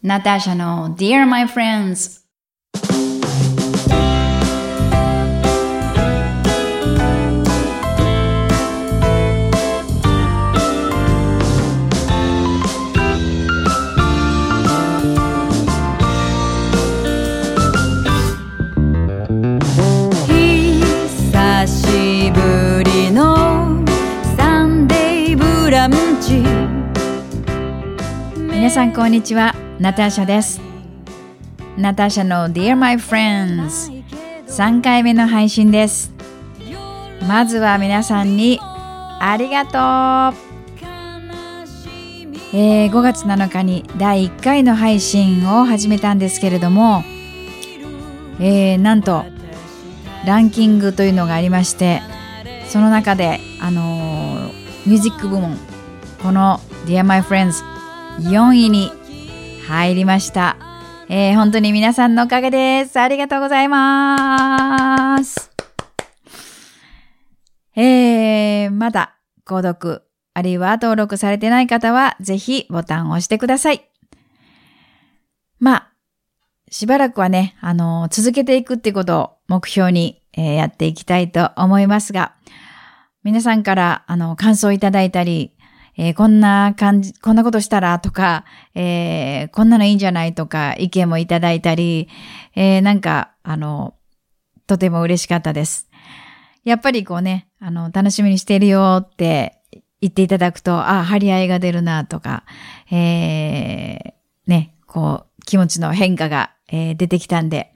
ナターシャの Dear My Friends 久しぶりのサンデーブランチ。皆さんこんにちはナターシャです。ナターシャの Dear My Friends 3回目の配信です。まずは皆さんにありがとう。えー5月7日に第1回の配信を始めたんですけれども、えーなんとランキングというのがありましてその中で、あのーミュージック部門この Dear My Friends 4位に入りました、えー本当に皆さんのおかげです。ありがとうございます。えー、まだ購読あるいは登録されてない方はぜひボタンを押してください。まあしばらくはね、あの続けていくってことを目標に、えーやっていきたいと思いますが、皆さんから、あの、感想いただいたり、えーこんな感じ、こんなことしたらとか、えーこんなのいいんじゃないとか、意見もいただいたり、えーなんか、あの、とても嬉しかったです。やっぱりこうね、あの、楽しみにしてるよって言っていただくと、あ、張り合いが出るなとか、えーね、こう、気持ちの変化が、えー出てきたんで、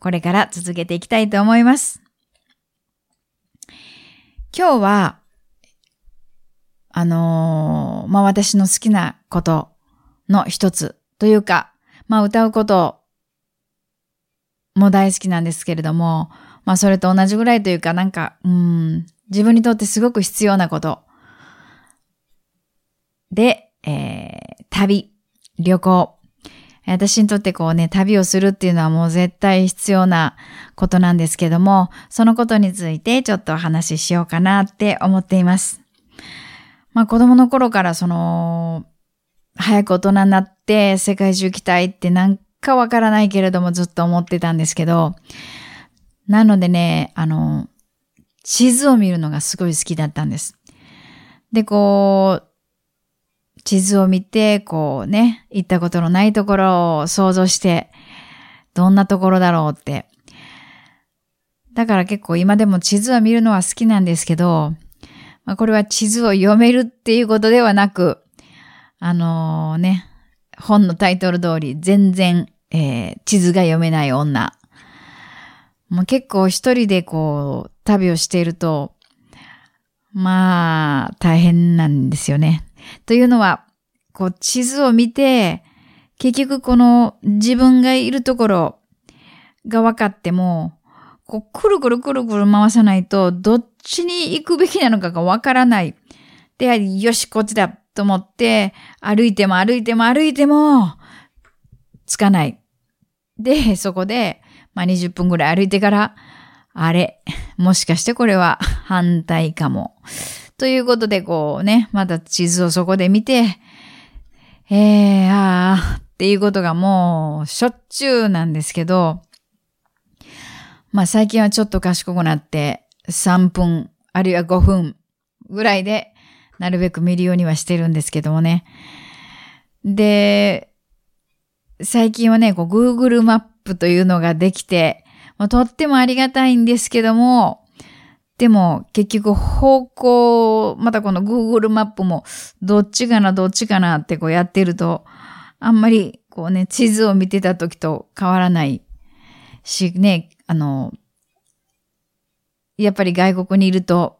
これから続けていきたいと思います。今日は、あのーまあ、私の好きなことの一つというか、まあ、歌うことも大好きなんですけれども、まあ、それと同じぐらいというか、なんか、うん、自分にとってすごく必要なこと。で、えー旅、旅行。私にとってこうね、旅をするっていうのはもう絶対必要なことなんですけども、そのことについてちょっとお話ししようかなって思っています。まあ子供の頃からその、早く大人になって世界中行きたいってなんかわからないけれどもずっと思ってたんですけど、なのでね、あの、地図を見るのがすごい好きだったんです。で、こう、地図を見て、こうね、行ったことのないところを想像して、どんなところだろうって。だから結構今でも地図を見るのは好きなんですけど、まあ、これは地図を読めるっていうことではなく、あのね、本のタイトル通り全然、えー地図が読めない女。もう結構一人でこう、旅をしていると、まあ、大変なんですよね。というのは、こう、地図を見て、結局この自分がいるところが分かっても、こう、くるくるくるくる回さないと、どっちに行くべきなのかが分からない。で、よし、こっちだと思って、歩いても歩いても歩いても、つかない。で、そこで、まあ、20分ぐらい歩いてから、あれ、もしかしてこれは反対かも。ということで、こうね、また地図をそこで見て、えー、あーっていうことがもうしょっちゅうなんですけど、まあ最近はちょっと賢くなって3分あるいは5分ぐらいでなるべく見るようにはしてるんですけどもね。で、最近はね、こう Google マップというのができて、もうとってもありがたいんですけども、でも結局方向、またこの Google マップもどっちかなどっちかなってこうやってると、あんまりこうね、地図を見てた時と変わらないしね、あの、やっぱり外国にいると、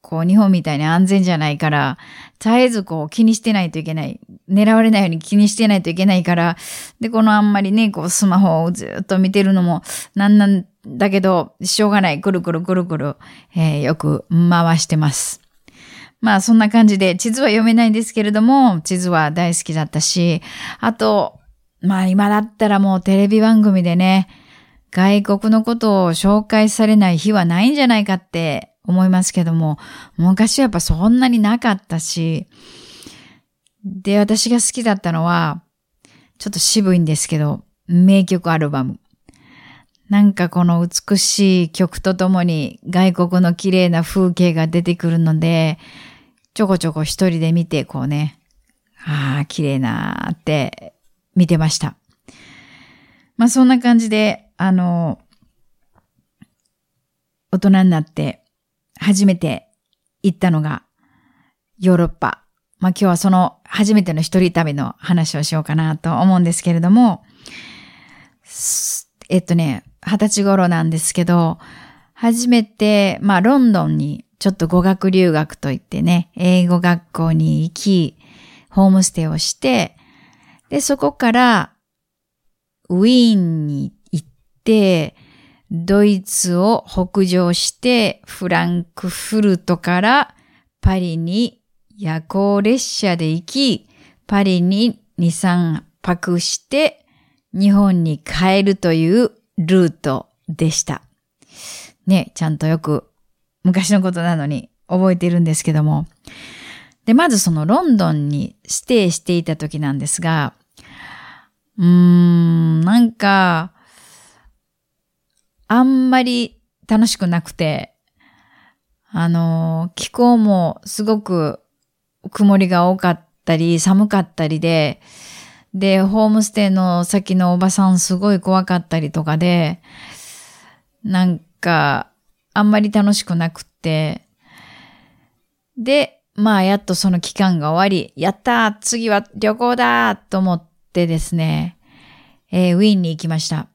こう日本みたいに安全じゃないから、絶えずこう気にしてないといけない。狙われないように気にしてないといけないから、で、このあんまりね、こうスマホをずっと見てるのもなんなんだけど、しょうがない。くるくるくるくる、えーよく回してます。まあそんな感じで地図は読めないんですけれども、地図は大好きだったし、あと、まあ今だったらもうテレビ番組でね、外国のことを紹介されない日はないんじゃないかって思いますけども、昔はやっぱそんなになかったし、で、私が好きだったのは、ちょっと渋いんですけど、名曲アルバム。なんかこの美しい曲とともに外国の綺麗な風景が出てくるので、ちょこちょこ一人で見てこうね、ああ、綺麗なーって見てました。まあそんな感じで、あの、大人になって初めて行ったのがヨーロッパ。まあ今日はその初めての一人旅の話をしようかなと思うんですけれども、えっとね、二十歳頃なんですけど、初めて、まあロンドンにちょっと語学留学といってね、英語学校に行き、ホームステイをして、で、そこからウィーンに行って、ドイツを北上して、フランクフルトからパリに夜行列車で行き、パリに2、3泊して、日本に帰るというルートでした。ね、ちゃんとよく昔のことなのに覚えてるんですけども。で、まずそのロンドンにステイしていた時なんですが、うーん、なんか、あんまり楽しくなくて、あの、気候もすごく曇りが多かったり、寒かったりで、で、ホームステイの先のおばさんすごい怖かったりとかで、なんか、あんまり楽しくなくって、で、まあ、やっとその期間が終わり、やった次は旅行だと思ってですね、えー、ウィーンに行きました。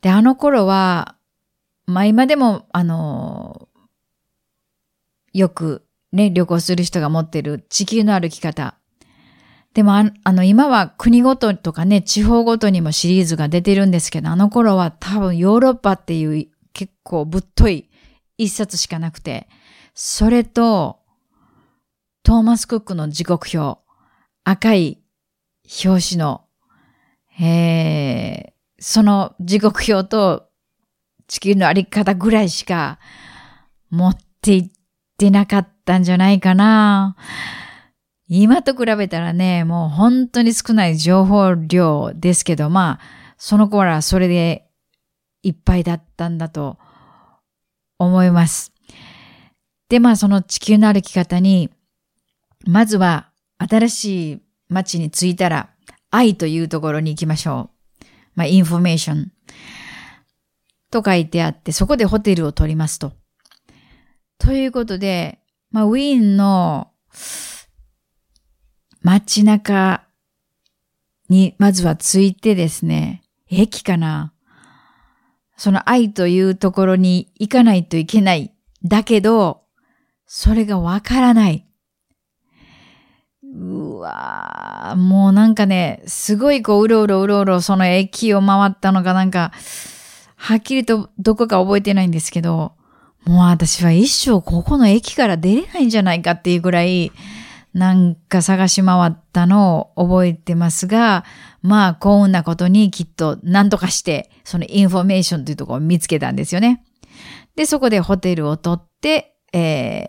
で、あの頃は、まあ今でも、あの、よくね、旅行する人が持ってる地球の歩き方。でもあ、あの、今は国ごととかね、地方ごとにもシリーズが出てるんですけど、あの頃は多分ヨーロッパっていう結構ぶっとい一冊しかなくて、それと、トーマス・クックの時刻表、赤い表紙の、えー、その時刻表と地球のあり方ぐらいしか持っていってなかったんじゃないかな。今と比べたらね、もう本当に少ない情報量ですけど、まあ、その頃はそれでいっぱいだったんだと思います。で、まあその地球の歩き方に、まずは新しい街に着いたら、 i というところに行きましょう。まあ、インフォメーション。と書いてあって、そこでホテルを取りますと。ということで、まあ、ウィーンの街中にまずは着いてですね、駅かなその愛というところに行かないといけない。だけど、それがわからない。うわーもうなんかね、すごいこう、うろうろうろうろその駅を回ったのがなんか、はっきりとどこか覚えてないんですけど、もう私は一生ここの駅から出れないんじゃないかっていうぐらい、なんか探し回ったのを覚えてますが、まあ幸運なことにきっと何とかして、そのインフォメーションというところを見つけたんですよね。で、そこでホテルを取って、え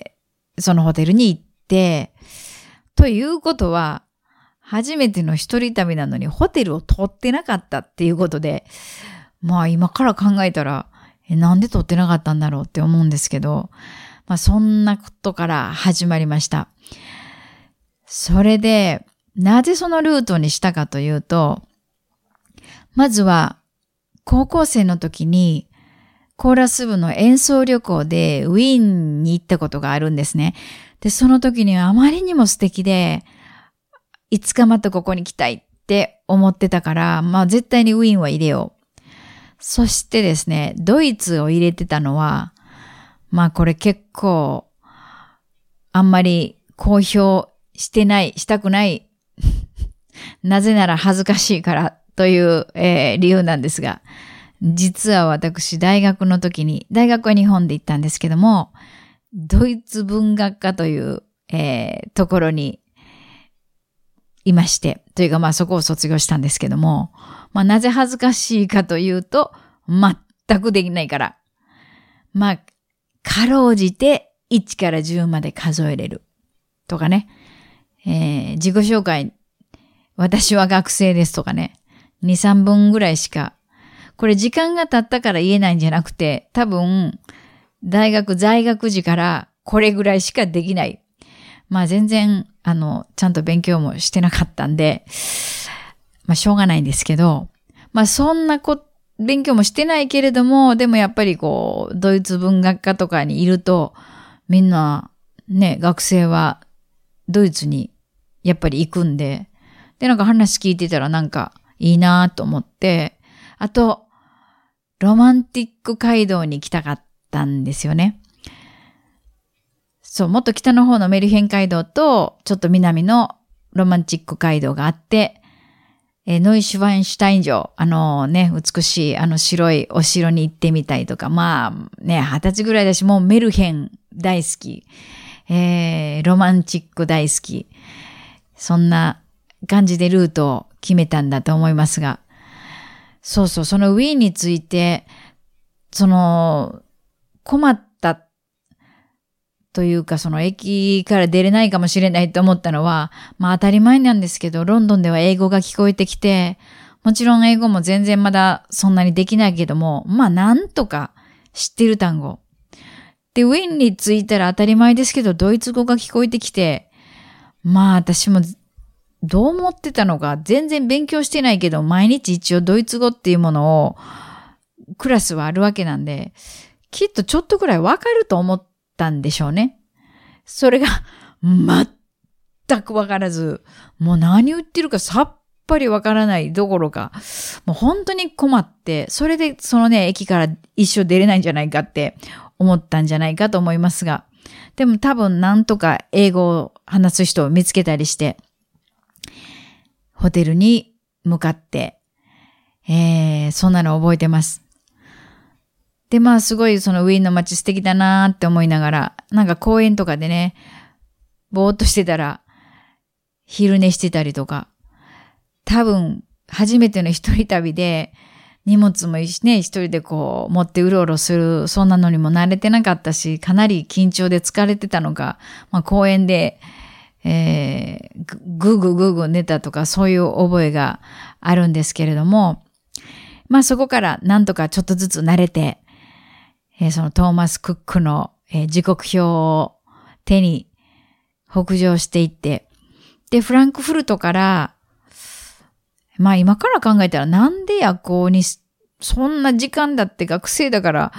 ー、そのホテルに行って、ということは、初めての一人旅なのにホテルを取ってなかったっていうことで、まあ今から考えたら、え、なんで取ってなかったんだろうって思うんですけど、まあそんなことから始まりました。それで、なぜそのルートにしたかというと、まずは、高校生の時に、コーラス部の演奏旅行でウィーンに行ったことがあるんですね。で、その時にはあまりにも素敵で、いつかまたここに来たいって思ってたから、まあ絶対にウィーンは入れよう。そしてですね、ドイツを入れてたのは、まあこれ結構、あんまり公表してない、したくない。なぜなら恥ずかしいからという、えー、理由なんですが、実は私大学の時に、大学は日本で行ったんですけども、ドイツ文学科という、えー、ところにいまして、というかまあそこを卒業したんですけども、まあなぜ恥ずかしいかというと、全くできないから。まあ、かろうじて1から10まで数えれる。とかね。えー、自己紹介私は学生ですとかね。2、3分ぐらいしか。これ時間が経ったから言えないんじゃなくて、多分、大学在学時からこれぐらいしかできない。まあ全然、あの、ちゃんと勉強もしてなかったんで、まあしょうがないんですけど、まあそんなこ、勉強もしてないけれども、でもやっぱりこう、ドイツ文学科とかにいると、みんな、ね、学生はドイツにやっぱり行くんで、で、なんか話聞いてたらなんかいいなと思って、あと、ロマンティック街道に行きたかったたんですよね。そう、もっと北の方のメルヘン街道と、ちょっと南のロマンチック街道があって、えー、ノイシュワインシュタイン城、あのね、美しいあの白いお城に行ってみたいとか、まあね、二十歳ぐらいだし、もうメルヘン大好き、えー、ロマンチック大好き、そんな感じでルートを決めたんだと思いますが、そうそう、そのウィーンについて、その、困ったというか、その駅から出れないかもしれないと思ったのは、まあ当たり前なんですけど、ロンドンでは英語が聞こえてきて、もちろん英語も全然まだそんなにできないけども、まあなんとか知ってる単語。で、ウィンに着いたら当たり前ですけど、ドイツ語が聞こえてきて、まあ私もどう思ってたのか、全然勉強してないけど、毎日一応ドイツ語っていうものを、クラスはあるわけなんで、きっとちょっとくらいわかると思ったんでしょうね。それが全くわからず、もう何言ってるかさっぱりわからないどころか、もう本当に困って、それでそのね、駅から一生出れないんじゃないかって思ったんじゃないかと思いますが、でも多分なんとか英語を話す人を見つけたりして、ホテルに向かって、えー、そんなの覚えてます。で、まあすごいそのウィーンの街素敵だなーって思いながら、なんか公園とかでね、ぼーっとしてたら、昼寝してたりとか、多分初めての一人旅で、荷物もね、一人でこう持ってうろうろする、そんなのにも慣れてなかったし、かなり緊張で疲れてたのか、まあ公園で、えー、ぐぐぐぐ寝たとかそういう覚えがあるんですけれども、まあそこからなんとかちょっとずつ慣れて、え、そのトーマス・クックの、え、時刻表を手に北上していって、で、フランクフルトから、まあ今から考えたらなんで夜行に、そんな時間だって学生だから、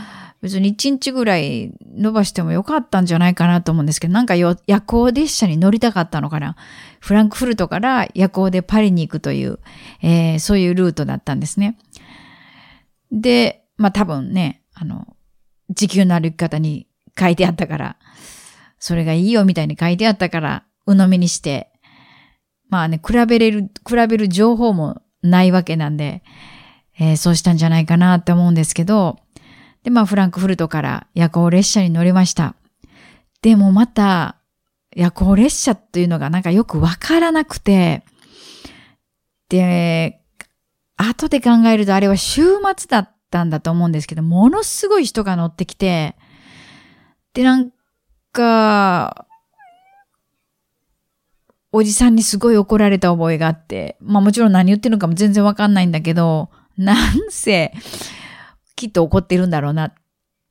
別に1日ぐらい伸ばしてもよかったんじゃないかなと思うんですけど、なんか夜行列車に乗りたかったのかな。フランクフルトから夜行でパリに行くという、えー、そういうルートだったんですね。で、まあ多分ね、あの、時給の歩き方に書いてあったから、それがいいよみたいに書いてあったから、鵜呑みにして、まあね、比べれる、比べる情報もないわけなんで、えー、そうしたんじゃないかなって思うんですけど、で、まあ、フランクフルトから夜行列車に乗りました。でもまた、夜行列車というのがなんかよくわからなくて、で、後で考えるとあれは週末だったんだと思うんですけど、ものすごい人が乗ってきて、で、なんか、おじさんにすごい怒られた覚えがあって、まあもちろん何言ってるのかも全然わかんないんだけど、なんせ、きっと怒ってるんだろうな、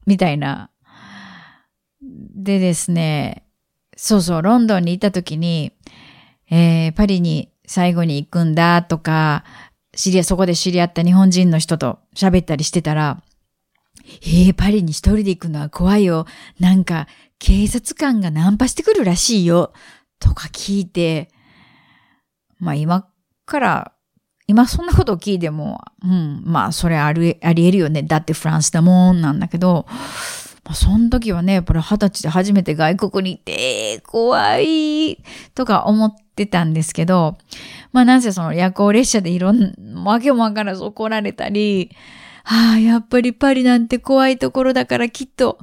みたいな。でですね、そうそう、ロンドンにいた時に、えー、パリに最後に行くんだとか、知り合い、そこで知り合った日本人の人と喋ったりしてたら、えー、パリに一人で行くのは怖いよ。なんか、警察官がナンパしてくるらしいよ。とか聞いて、まあ今から今そんなことを聞いても、うん、まあそれあり、あり得るよね。だってフランスだもんなんだけど、まあ、その時はね、やっぱり二十歳で初めて外国に行って、怖いとか思ってたんですけど、まあなぜその夜行列車でいろんな、わけもわからず怒られたり、ああ、やっぱりパリなんて怖いところだからきっと、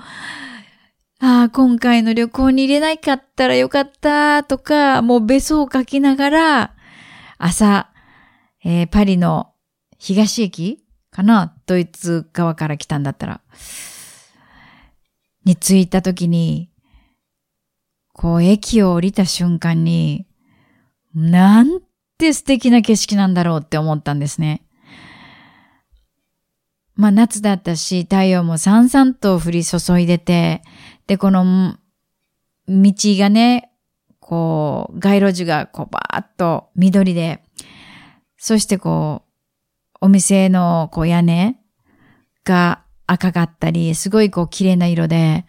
ああ、今回の旅行に入れないかったらよかったとか、もうべそをかきながら、朝、えー、パリの東駅かなドイツ側から来たんだったら。に着いた時に、こう駅を降りた瞬間に、なんて素敵な景色なんだろうって思ったんですね。まあ夏だったし、太陽もさんさんと降り注いでて、で、この道がね、こう、街路樹がこうバーッと緑で、そしてこう、お店のこう屋根が赤かったり、すごいこう綺麗な色で、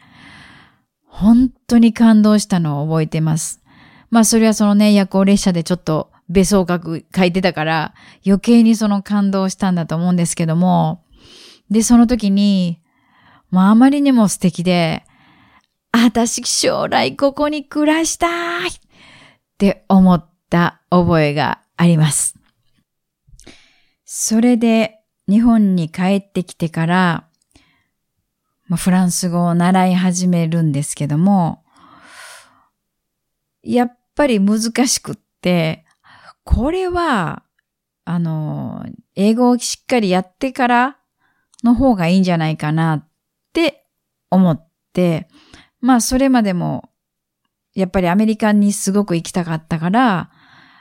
本当に感動したのを覚えてます。まあそれはそのね、夜行列車でちょっと別荘書書いてたから余計にその感動したんだと思うんですけども、で、その時に、まああまりにも素敵で、私将来ここに暮らしたいって思った覚えがあります。それで日本に帰ってきてから、まあ、フランス語を習い始めるんですけども、やっぱり難しくって、これは、あの、英語をしっかりやってからの方がいいんじゃないかなって思って、まあそれまでも、やっぱりアメリカにすごく行きたかったから、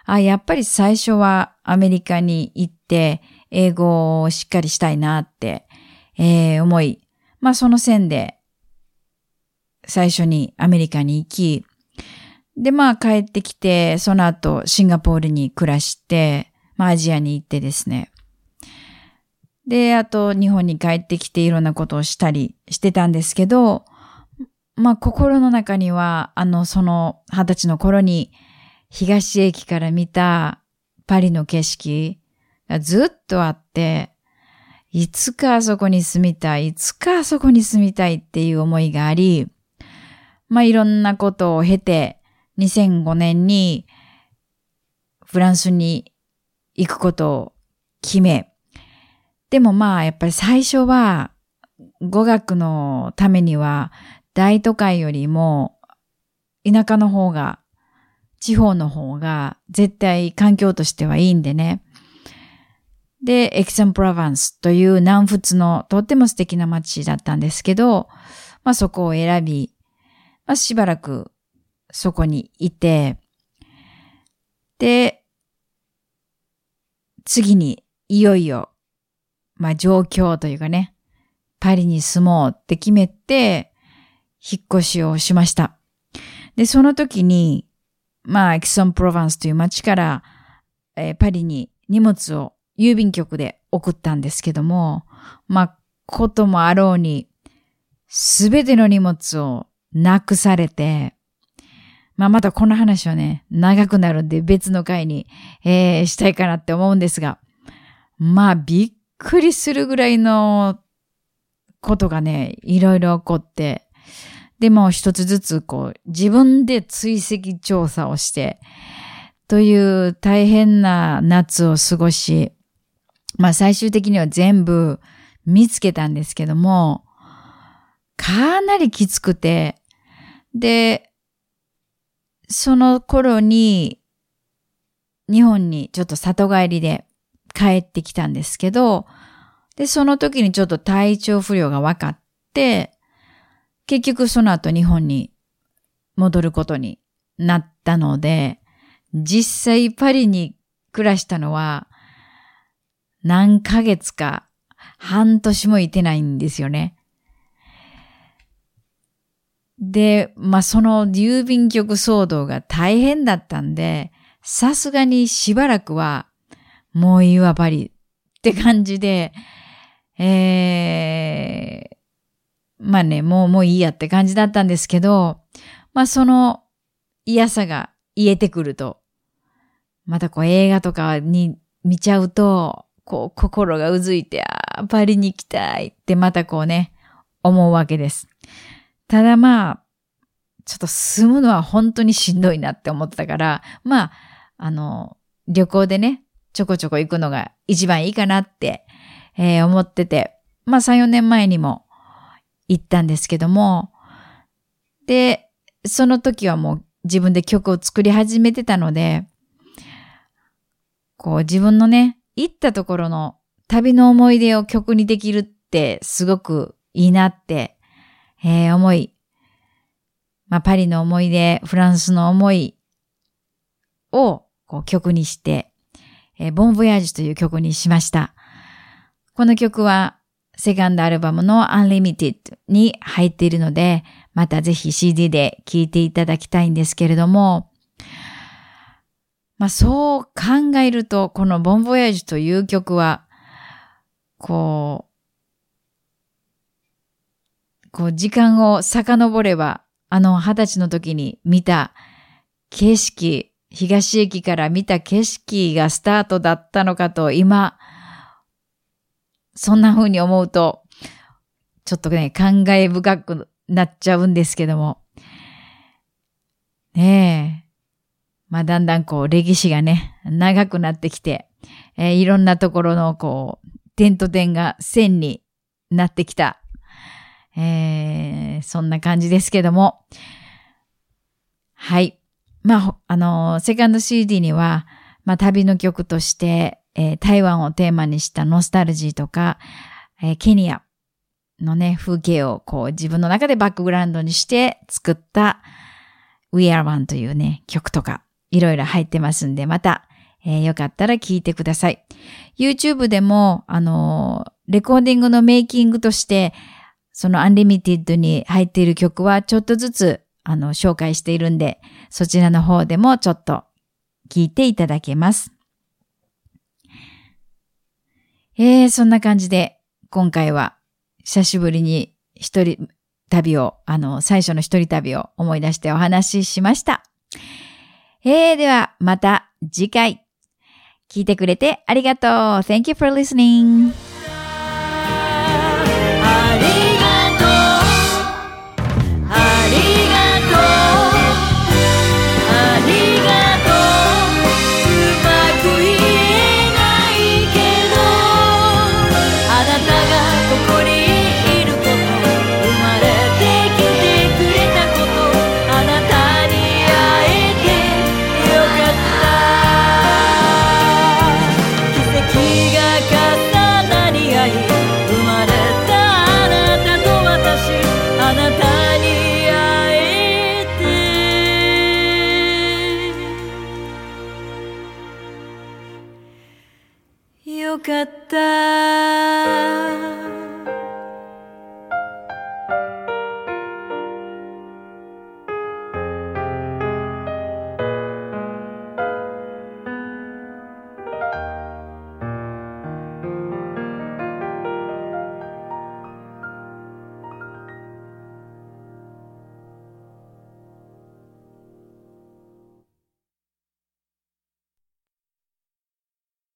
あ、やっぱり最初はアメリカに行って、英語をしっかりしたいなって、えー、思い、まあその線で、最初にアメリカに行き、でまあ帰ってきて、その後シンガポールに暮らして、まあアジアに行ってですね。で、あと日本に帰ってきていろんなことをしたりしてたんですけど、まあ心の中には、あの、その二十歳の頃に東駅から見たパリの景色がずっとあって、いつかあそこに住みたい、いつかあそこに住みたいっていう思いがあり、まあいろんなことを経て、2005年にフランスに行くことを決め、でもまあやっぱり最初は語学のためには大都会よりも田舎の方が、地方の方が絶対環境としてはいいんでね。で、エキサンプラバンスという南仏のとっても素敵な街だったんですけど、まあそこを選び、まあしばらくそこにいて、で、次にいよいよ、まあ状況というかね、パリに住もうって決めて、引っ越しをしました。で、その時に、まあ、エキソンプロヴァンスという街から、えー、パリに荷物を郵便局で送ったんですけども、まあ、こともあろうに、すべての荷物をなくされて、まあ、またこの話はね、長くなるんで別の回に、えー、したいかなって思うんですが、まあ、びっくりするぐらいのことがね、いろいろ起こって、でも一つずつこう自分で追跡調査をして、という大変な夏を過ごし、まあ最終的には全部見つけたんですけども、かなりきつくて、で、その頃に日本にちょっと里帰りで帰ってきたんですけど、で、その時にちょっと体調不良が分かって、結局その後日本に戻ることになったので、実際パリに暮らしたのは何ヶ月か半年もいてないんですよね。で、まあ、その郵便局騒動が大変だったんで、さすがにしばらくはもういいわパリって感じで、えー、まあね、もうもういいやって感じだったんですけど、まあその嫌さが癒えてくると、またこう映画とかに見ちゃうと、こう心がうずいて、ああ、パリに行きたいってまたこうね、思うわけです。ただまあ、ちょっと住むのは本当にしんどいなって思ってたから、まあ、あの、旅行でね、ちょこちょこ行くのが一番いいかなって、えー、思ってて、まあ3、4年前にも行ったんですけども、で、その時はもう自分で曲を作り始めてたので、こう自分のね、行ったところの旅の思い出を曲にできるってすごくいいなって、えー、思い、まあ、パリの思い出、フランスの思いをこう曲にして、えー、ボンボヤージュという曲にしました。この曲はセカンドアルバムの Unlimited に入っているので、またぜひ CD で聴いていただきたいんですけれども、まあそう考えると、このボンボヤージュという曲は、こう、こう時間を遡れば、あの二十歳の時に見た景色、東駅から見た景色がスタートだったのかと今、そんな風に思うと、ちょっとね、感慨深くなっちゃうんですけども。ねえ。まあ、だんだんこう、歴史がね、長くなってきて、えー、いろんなところのこう、点と点が線になってきた、えー、そんな感じですけども。はい。まあ、あの、セカンド CD には、まあ、旅の曲として、えー、台湾をテーマにしたノスタルジーとか、えー、ケニアのね、風景をこう自分の中でバックグラウンドにして作った We Are One というね、曲とかいろいろ入ってますんで、また、えー、よかったら聞いてください。YouTube でも、あの、レコーディングのメイキングとして、その Unlimited に入っている曲はちょっとずつ、あの、紹介しているんで、そちらの方でもちょっと聞いていただけます。えー、そんな感じで、今回は久しぶりに一人旅を、あの、最初の一人旅を思い出してお話ししました。えー、では、また次回。聞いてくれてありがとう。Thank you for listening.